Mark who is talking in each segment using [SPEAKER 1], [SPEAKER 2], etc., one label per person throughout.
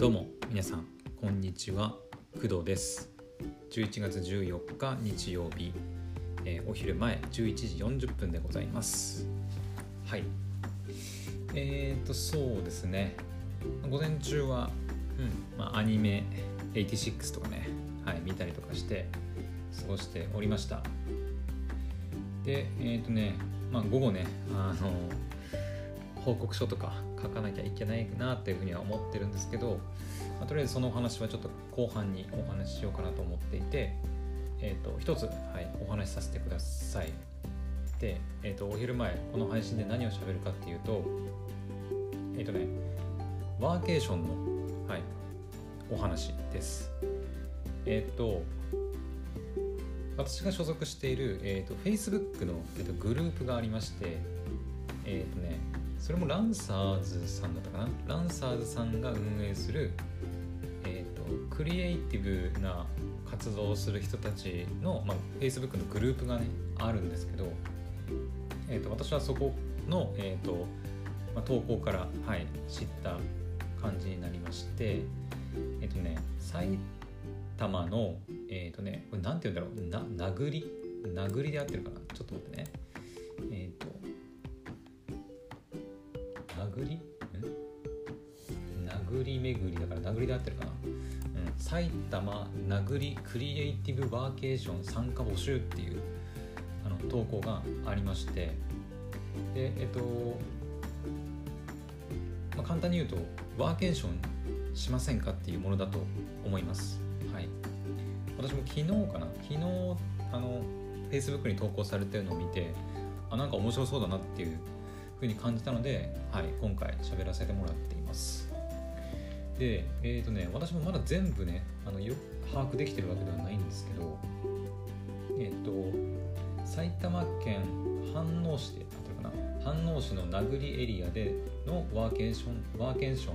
[SPEAKER 1] どうも皆さんこんにちは。工藤です。11月14日日曜日、えーお昼前11時40分でございます。はい。えーとそうですね。午前中は、うんまあ、アニメ86とかね、はい、見たりとかして過ごしておりました。でえーとねまあ午後ねあの報告書とか書かなきゃいけないなっていうふうには思ってるんですけど、まあとりあえずそのお話はちょっと後半にお話ししようかなと思っていて、えー、と一つ、はい、お話しさせてください。で、えー、とお昼前この配信で何を喋るかっていうとえっ、とねワーケーションの、はい、お話です。えっ、と私が所属している、えー、と Facebook の、えー、とグループがありましてえっ、とねそれもランサーズさんだったかな？ランサーズさんが運営する、えーと、クリエイティブな活動をする人たちの、まあ、Facebook のグループがねあるんですけど、えーと、私はそこの、えーとまあ、投稿から、はい、知った感じになりましてえっ、ー、とね埼玉のえっ、ー、とねこれなんて言うんだろう？な殴り？殴りで合ってるかな？ちょっと待ってね。えっ、ー、と殴りで合ってるかな、うん、埼玉殴りクリエイティブワーケーション参加募集っていうあの投稿がありまして。でえっと、まあ、簡単に言うとワーケーションしませんかっていうものだと思います。はい。私も昨日かな。昨日あの Facebook に投稿されてるのを見てあなんか面白そうだなっていうふうに感じたので、はい、今回喋らせてもらっています。でえっ、ー、とね私もまだ全部ねあのよ把握できてるわけではないんですけどえっ、ー、と埼玉県飯能市であったかな飯能市の名栗エリアでのワーケーションワーケーション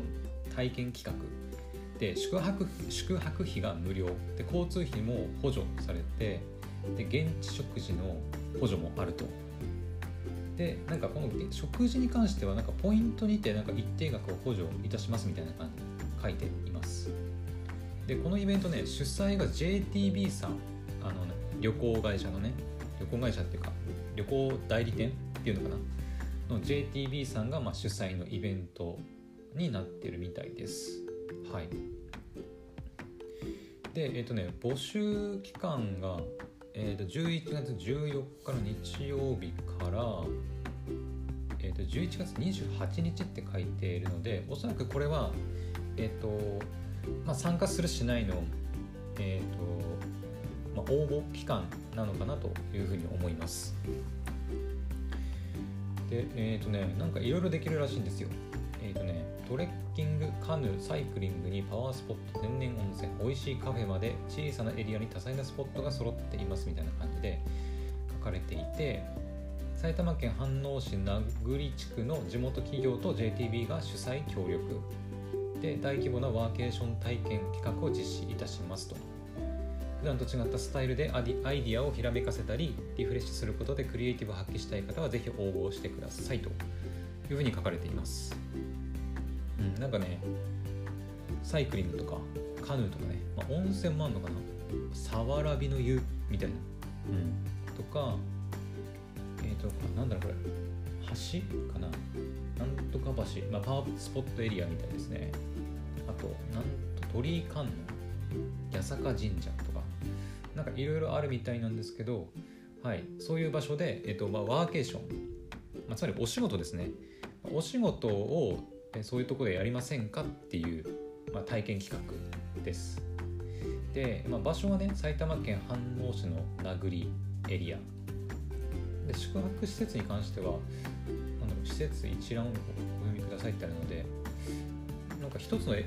[SPEAKER 1] 体験企画で宿泊宿泊費が無料で交通費も補助されてで現地食事の補助もあると。でなんかこの食事に関してはなんかポイントにてなんか一定額を補助いたしますみたいな感じ書いています。でこのイベントね主催が JTB さん。あの、ね、旅行会社のね旅行会社っていうか旅行代理店っていうのかな。の JTB さんがまあ主催のイベントになってるみたいです。はい。でえっ、ー、とね募集期間がえー、と11月14日の日曜日から、えー、と11月28日って書いているのでおそらくこれは、えーとまあ、参加するしないの、えーとまあ、応募期間なのかなというふうに思います。で、えっ、ー、とね、なんかいろいろできるらしいんですよ。えっ、ー、とね、トレッキング、カヌー、サイクリングにパワースポット、天然温泉、美味しいカフェまで小さなエリアに多彩なスポットが揃っていますみたいな感じで書かれていて埼玉県飯能市名栗地区の地元企業と JTB が主催協力で大規模なワーケーション体験企画を実施いたしますと。普段と違ったスタイルでアイディアをひらめかせたりリフレッシュすることでクリエイティブを発揮したい方はぜひ応募してくださいと。いうふうに書かれています。うん、なんかねサイクリングとかカヌーとかね、まあ、温泉もあんのかな。さわらびの湯みたいな、うん、とかえっ、ー、となんだろうこれ。橋かな。なんとか橋、まあ、パワースポットエリアみたいですね。あとなんと鳥居観音八坂神社とかなんかいろいろあるみたいなんですけどはいそういう場所で、えっ、とまあ、ワーケーション、まあ、つまりお仕事ですねお仕事をそういうところでやりませんかっていう、まあ、体験企画です。で、まあ、場所はね埼玉県飯能市の名栗エリアで宿泊施設に関してはなんだろう施設一覧をお読みくださいってあるのでか一つのなん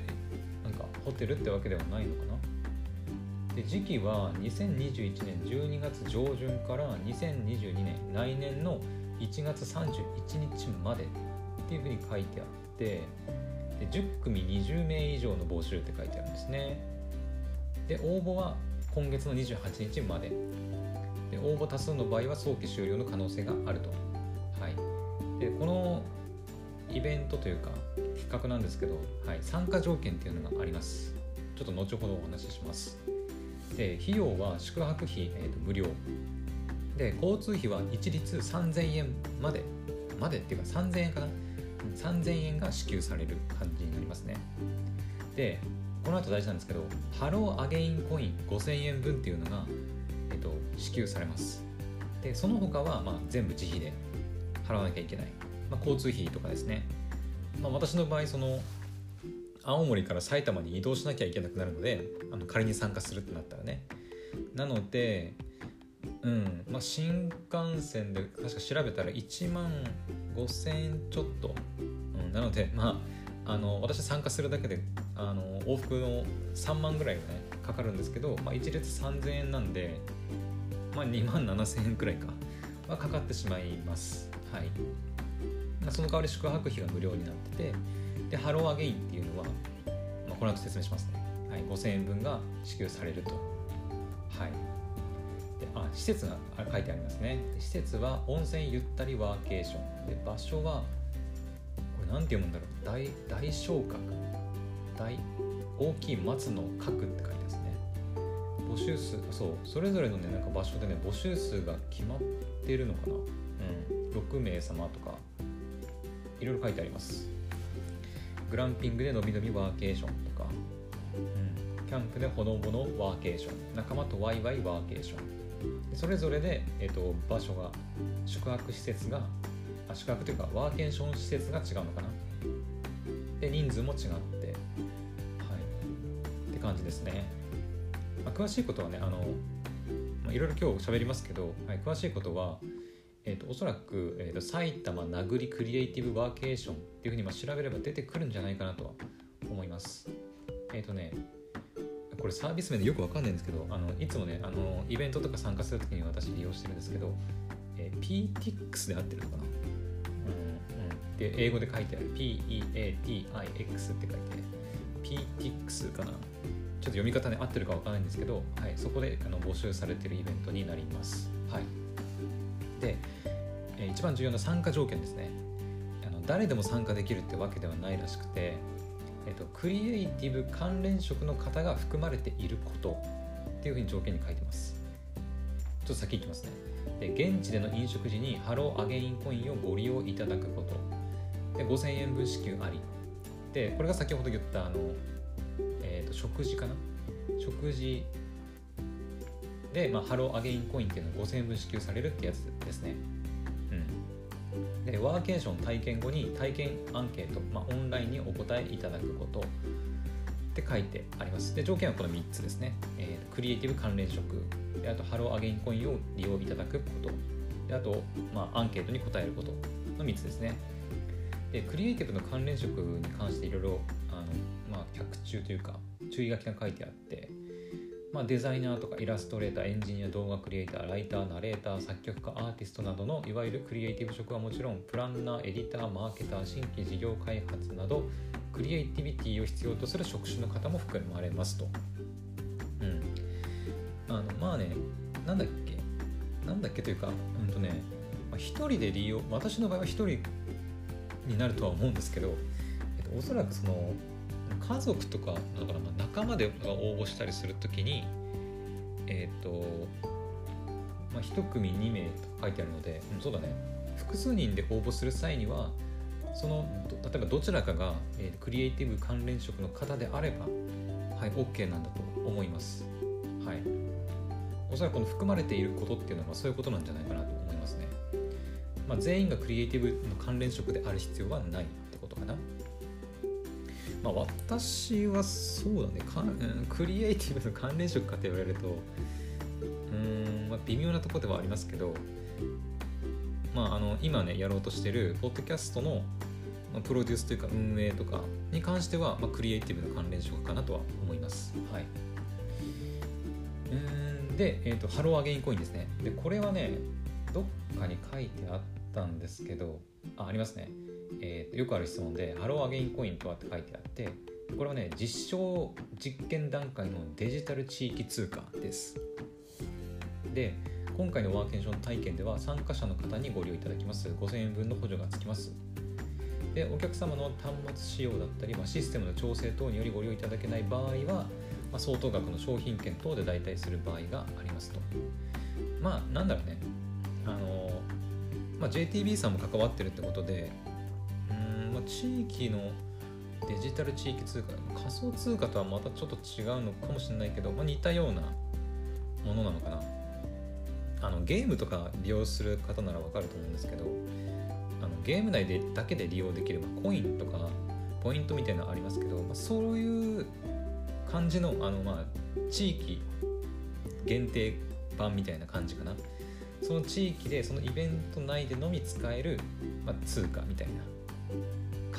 [SPEAKER 1] かホテルってわけではないのかな？で時期は2021年12月上旬から2022年来年の1月31日までっていうふうに書いてあってで10組20名以上の募集って書いてあるんですね。で応募は今月の28日まで。で応募多数の場合は早期終了の可能性があると、はい、でこのイベントというか企画なんですけど、はい、参加条件っていうのがあります。ちょっと後ほどお話しします。で費用は宿泊費、えー、と無料。で交通費は一律3000円まで。までっていうか3000円かな。3000円が支給される感じになりますね。でこの後大事なんですけどハローアゲインコイン5000円分っていうのが、えっと、支給されます。でその他はまあ全部自費で払わなきゃいけない、まあ、交通費とかですね、まあ、私の場合その青森から埼玉に移動しなきゃいけなくなるのであの仮に参加するってなったらね。なのでうんまあ、新幹線で確か調べたら1万5000円ちょっと、うん、なのでまああの私参加するだけであの往復の3万ぐらいがねかかるんですけど、まあ、1列3000円なんで、まあ、2万7000円くらいか。はかかってしまいます。はい。その代わり宿泊費が無料になっててでハローアゲインっていうのは、まあ、この後説明しますね、はい、5000円分が支給されると。はい。であ施設が書いてありますね。施設は温泉ゆったりワーケーション。で場所はこれ何て読むんだろう。大大小角大大きい松の角って書いてますね。募集数そうそれぞれのねなんか場所でね募集数が決まってるのかな。うん。6名様とか。いろいろ書いてあります。グランピングでのびのびワーケーションとか、うん、キャンプでほのぼのワーケーション。仲間とワイワイワーケーション。それぞれで、えーと、場所が宿泊施設があ宿泊というかワーケーション施設が違うのかな。で人数も違ってはい。って感じですね、まあ、詳しいことはねあの、まあ、いろいろ今日喋りますけど、はい、詳しいことはえーと、おそらく、えーと、埼玉殴りクリエイティブワーケーションっていうふうにまあ調べれば出てくるんじゃないかなとは思います。えっ、ー、とね、これサービス名でよくわかんないんですけどあのいつもねあのイベントとか参加するときに私利用してるんですけど、えー、PTX で合ってるのかな、うん、で英語で書いてある PEATIX って書いて PTX かな？ちょっと読み方ね合ってるかわかんないんですけど、はい、そこであの募集されてるイベントになります。はい、で、一番重要な参加条件ですねあの誰でも参加できるってわけではないらしくてえっと、クリエイティブ関連職の方が含まれていることっていうふうに条件に書いてます。ちょっと先行きますね。で現地での飲食時にハローアゲインコインをご利用いただくこと。で5000円分支給あり。で、これが先ほど言ったあの、えー、と食事かな？食事で、まあ、ハローアゲインコインっていうのが5000円分支給されるってやつですね。でワーケーション体験後に体験アンケート、まあ、オンラインにお答えいただくことって書いてあります。で条件はこの3つですね、えー、クリエイティブ関連職。であとハローアゲインコインを利用いただくこと。であと、まあ、アンケートに答えること。の3つですね。でクリエイティブの関連職に関していろいろあの、まあ、脚注というか注意書きが書いてあってまあ、デザイナーとかイラストレーターエンジニア動画クリエイターライターナレーター作曲家アーティストなどのいわゆるクリエイティブ職はもちろんプランナーエディターマーケター新規事業開発などクリエイティビティを必要とする職種の方も含まれますと。うん。あのまあねなんだっけ？なんだっけ？というかうんとね一人で利用私の場合は一人になるとは思うんですけど、えっと、おそらくその家族とかだからまあ仲間で応募したりするときにえっ、ー、と、まあ、1組2名と書いてあるので、うん、そうだね。複数人で応募する際にはその例えばどちらかが、えー、クリエイティブ関連職の方であればはい OK なんだと思います。はい。おそらくこの含まれていることっていうのはそういうことなんじゃないかなと思いますね。まあ、全員がクリエイティブの関連職である必要はないってことかな。まあ、私はそうだねか、うん、クリエイティブの関連職かって言われるとうん、まあ、微妙なところではありますけど、まあ、あの今ねやろうとしてるポッドキャストのプロデュースというか運営とかに関しては、まあ、クリエイティブの関連職かなとは思います。はい、うんで、えーと、ハローアゲインコインですね。でこれはねどっかに書いてあったんですけどあありますね。えー、よくある質問で「ハローアゲインコインとは?」って書いてあってこれはね実証実験段階のデジタル地域通貨です。で今回のワーケーション体験では参加者の方にご利用いただきます。5000円分の補助がつきます。でお客様の端末使用だったり、まあ、システムの調整等によりご利用いただけない場合は、まあ、相当額の商品券等で代替する場合がありますと。まあなんだろうね。あの、まあ、JTB さんも関わってるってことで、地域のデジタル地域通貨仮想通貨とはまたちょっと違うのかもしれないけど、まあ、似たようなものなのかな。あのゲームとか利用する方ならわかると思うんですけどあのゲーム内でだけで利用できる、まあ、コインとかポイントみたいなのありますけど、まあ、そういう感じのあの、まあ、地域限定版みたいな感じかな。その地域でそのイベント内でのみ使える、まあ、通貨みたいな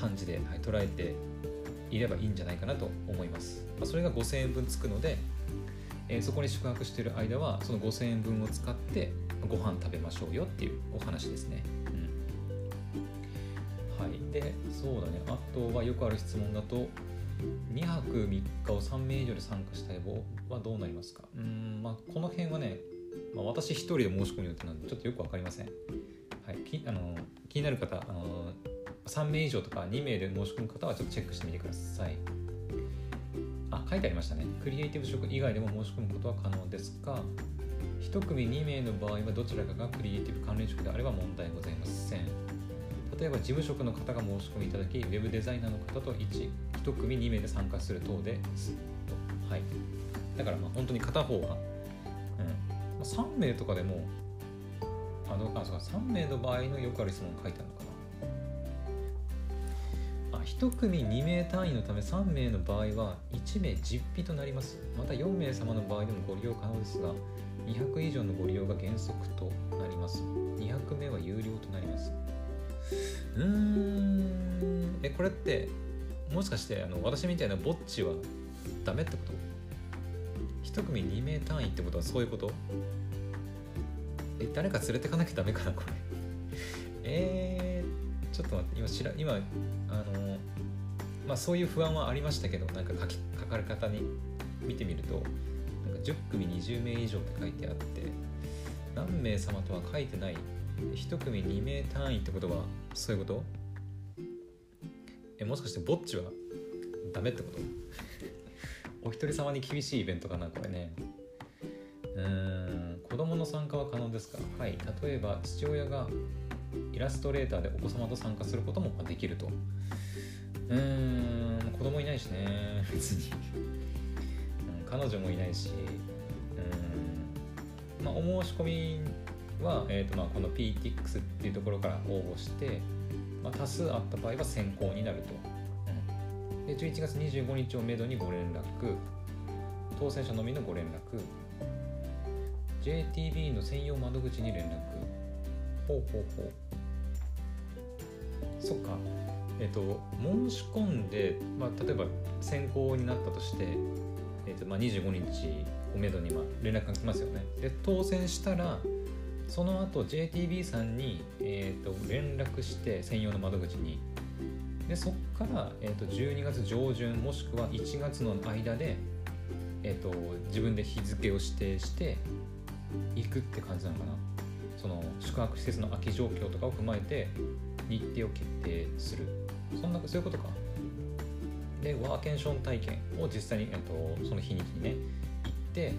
[SPEAKER 1] 感じで、はい、捉えていればいいんじゃないかなと思います、まあ、それが5000円分つくのでえー、そこに宿泊している間はその5000円分を使ってご飯食べましょうよっていうお話ですね。うん、はい、でそうだね。あとはよくある質問だと2泊3日を3名以上で参加したいはどうなりますか？うんまあこの辺はね、まあ、私1人で申し込む予定なんでちょっとよく分かりません。はい、きあの気になる方あの3名以上とか2名で申し込む方はちょっとチェックしてみてください。あ書いてありましたね。クリエイティブ職以外でも申し込むことは可能ですが1組2名の場合はどちらかがクリエイティブ関連職であれば問題ございません。例えば事務職の方が申し込みいただきウェブデザイナーの方と 1, 1組2名で参加する等ですはい。だからまあ本当に片方は、うん、3名とかでもあのあそうか。3名の場合のよくある質問書いてある1組2名単位のため3名の場合は1名実費となります。また4名様の場合でもご利用可能ですが200以上のご利用が原則となります。200名は有料となります。うーん。えこれってもしかしてあの私みたいなぼっちはダメってこと？1組2名単位ってことはそういうこと？え誰か連れてかなきゃダメかなこれ。えー、ちょっと待って今知ら今あのまあそういう不安はありましたけどなんか書き書かれ方に見てみるとなんか10組20名以上って書いてあって何名様とは書いてない1組2名単位ってことはそういうこと？えもしかしてぼっちはダメってこと？お一人様に厳しいイベントかなこれね。うーん子供の参加は可能ですか？はい例えば父親がイラストレーターでお子様と参加することもできると。うーん子供いないしね別に、うん、彼女もいないしうんまあお申し込みは、えーとまあ、この PTX っていうところから応募して、まあ、多数あった場合は先行になると、うん、で11月25日をめどにご連絡。当選者のみのご連絡。JTB の専用窓口に連絡。ほうほうほう。そっか。えっ、ー、と申し込んで、まあ、例えば選考になったとして、えーとまあ、25日をめどにま連絡が来ますよね。で当選したらその後 JTB さんに、えーと、連絡して専用の窓口に。でそこから、えーと、12月上旬もしくは1月の間で、えーと自分で日付を指定して行くって感じなのかな。その宿泊施設の空き状況とかを踏まえて日程を決定する。そんなそういうことか。でワーケーション体験を実際に、えっと、その日にちにね行って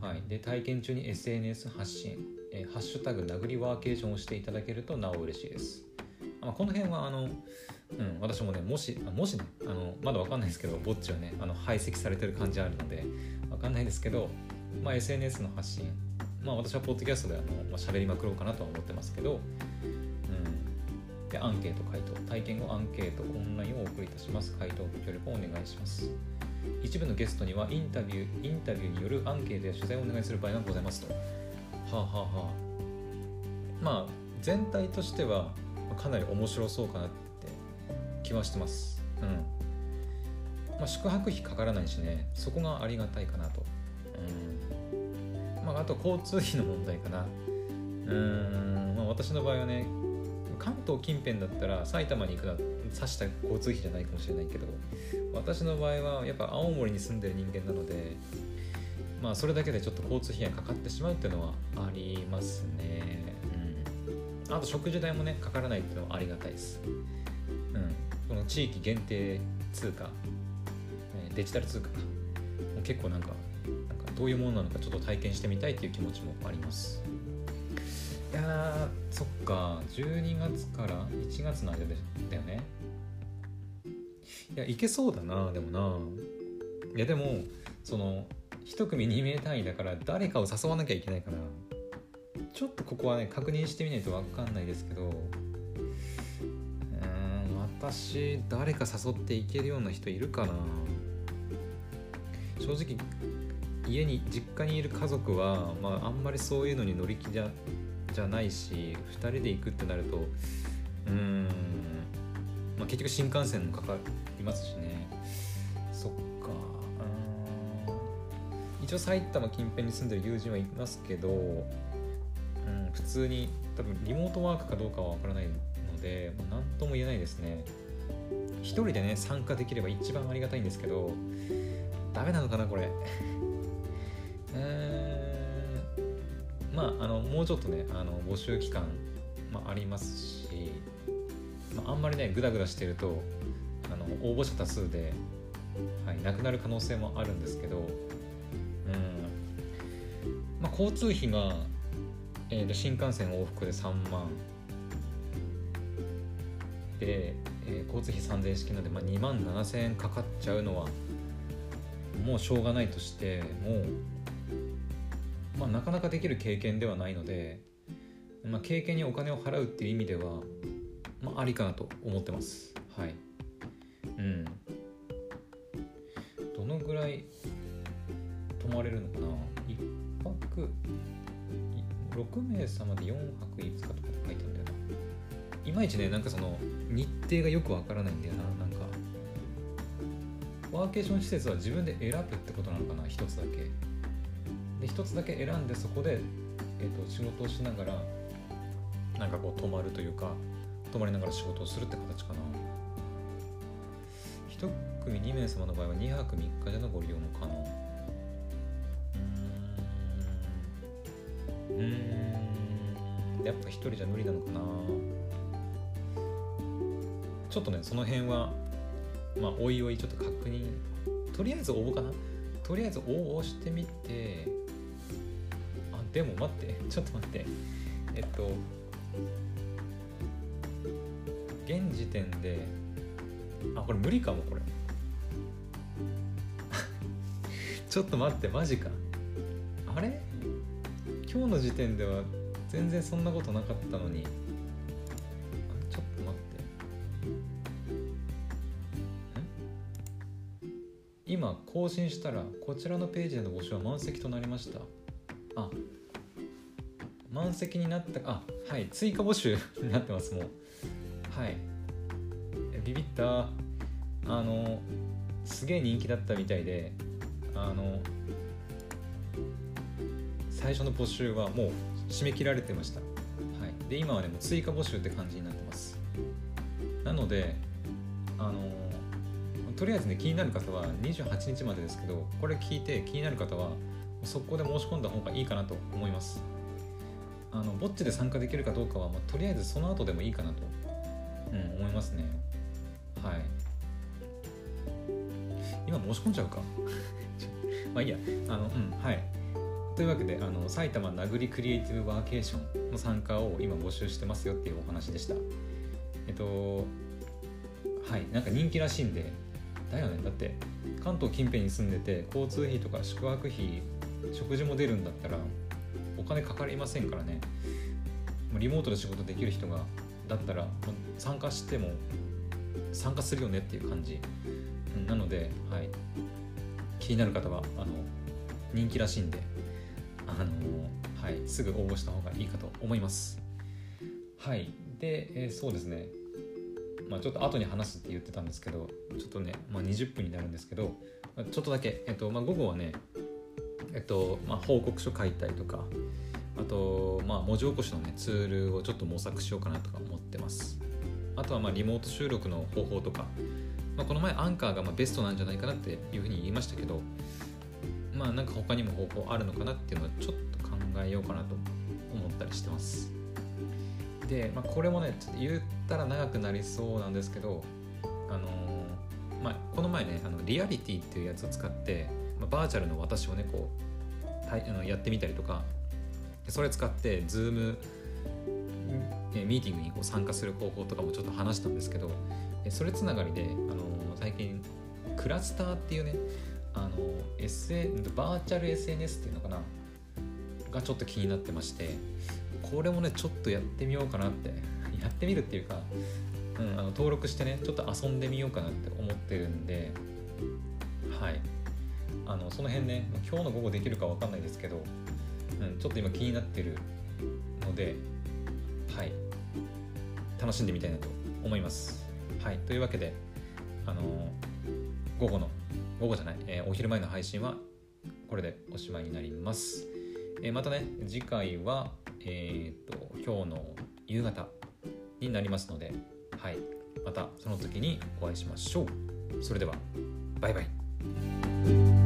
[SPEAKER 1] はい、で体験中に SNS 発信、え、ハッシュタグ殴りワーケーションをしていただけるとなお嬉しいです。あ、この辺はあの、うん、私もね、もし、もしね、あのまだわかんないですけど、ぼっちはね、あの排斥されてる感じあるので、わかんないですけど、まあ、SNS の発信、まあ私はポッドキャストであの、まあ、喋りまくろうかなとは思ってますけど、うん、でアンケート回答、体験後アンケート、オンラインをお送りいたします。回答ご協力をお願いします。一部のゲストにはインタビューインタビューによるアンケートや取材をお願いする場合がございますと。はあはあはあ。まあ全体としてはかなり面白そうかなって気はしてます。うん。まあ、宿泊費かからないしね、そこがありがたいかなと。うん。まあ、あと交通費の問題かな。うん、まあ、私の場合はね、関東近辺だったら埼玉に行くな刺した交通費じゃないかもしれないけど私の場合はやっぱ青森に住んでる人間なのでまあそれだけでちょっと交通費がかかってしまうっていうのはありますね、うん、あと食事代もねかからないっていうのはありがたいです。うん。この地域限定通貨デジタル通貨か。結構なんかどういうものなのかちょっと体験してみたいっていう気持ちもあります。いやそっか。12月から1月の間でだよね。いやいけそうだなでもな。いやでもその1組2名単位だから誰かを誘わなきゃいけないからちょっとここはね確認してみないと分かんないですけどうん私誰か誘っていけるような人いるかな。正直家に実家にいる家族は、まあ、あんまりそういうのに乗り気じゃじゃないし2人で行くってなるとうん、まあ、結局新幹線もかかりますしね。そっか。一応埼玉近辺に住んでる友人はいますけど、うん、普通に多分リモートワークかどうかは分からないので、まあ、とも言えないですね。一人でね参加できれば一番ありがたいんですけどダメなのかなこれ。まああのもうちょっとねあの募集期間、まあ、ありますし、まあ、あんまりねグダグダしてるとあの応募者多数で、はい、なくなる可能性もあるんですけど、うん。まあ、交通費が、えー、新幹線往復で3万で、えー、交通費3000円式なので、まあ、2万7000円かかっちゃうのはもうしょうがないとしてもう、まあ、なかなかできる経験ではないので、まあ、経験にお金を払うっていう意味では、まあ、ありかなと思ってます。はい。うん。どのぐらい泊まれるのかな？1泊6名様で4泊5日とかって書いてあるんだよな。いまいちねなんかその日程がよくわからないんだよな。なんかワーケーション施設は自分で選ぶってことなのかな？一つだけ。で一つだけ選んでそこで、えーと、仕事をしながらなんかこう泊まるというか泊まりながら仕事をするって形かな。一組2名様の場合は2泊3日でのご利用も可能。うん。うん。やっぱ一人じゃ無理なのかな。ちょっとねその辺はまあおいおいちょっと確認。とりあえず応募かな。とりあえず応募してみてでも待ってちょっと待って。えっと現時点であこれ無理かもこれ。ちょっと待ってマジか。あれ？今日の時点では全然そんなことなかったのに。ちょっと待って。今更新したらこちらのページでの募集は満席となりました。あ満席になったあはい追加募集 になってますもう。はい。ビビった。あのすげえ人気だったみたいであの最初の募集はもう締め切られてました、はい、で今はねもう追加募集って感じになってます。なのであのとりあえずね気になる方は28日までですけどこれ聞いて気になる方は速攻で申し込んだ方がいいかなと思います。あのぼっちで参加できるかどうかは、まあ、とりあえずその後でもいいかなと、うん、思いますね。はい。今申し込んじゃうか。まあいいや。あのうんはい。というわけであの埼玉殴りクリエイティブワーケーションの参加を今募集してますよっていうお話でした。えっとはい。なんか人気らしいんでだよね。だって関東近辺に住んでて交通費とか宿泊費食事も出るんだったらお金かかりませんからね。リモートで仕事できる人がだったら参加しても参加するよねっていう感じ。なので、はい、気になる方はあの人気らしいんであの、はい、すぐ応募した方がいいかと思います。はい。で、えー、そうですね。まあ、ちょっと後に話すって言ってたんですけどちょっとね、まあ、20分になるんですけどちょっとだけ、えっとまあ、午後はね、えっとまあ、報告書書いたりとかあと、まあ、文字起こしの、ね、ツールをちょっと模索しようかなとか思ってます。あとはまあリモート収録の方法とか、まあ、この前アンカーがまあベストなんじゃないかなっていうふうに言いましたけどまあなんか他にも方法あるのかなっていうのをちょっと考えようかなと思ったりしてます。で、まあ、これもねちょっと言ったら長くなりそうなんですけどあのー、まあ、この前ねあのリアリティっていうやつを使って、まあ、バーチャルの私をねこうはいあのやってみたりとかそれ使って Zoom ミーティングにこう参加する方法とかもちょっと話したんですけどそれつながりで、あの最近クラスターっていうねあの SN バーチャル SNS っていうのかながちょっと気になってましてこれもねちょっとやってみようかなって やってみるっていうか、うん、あの登録してねちょっと遊んでみようかなって思ってるんではい。あのその辺ね今日の午後できるか分かんないですけど、うん、ちょっと今気になってるのではい。楽しんでみたいなと思います。はい。というわけであの午後の午後じゃない、えー、お昼前の配信はこれでおしまいになります、えー、またね次回はえっ、と今日の夕方になりますのではい。またその時にお会いしましょう。それではバイバイ。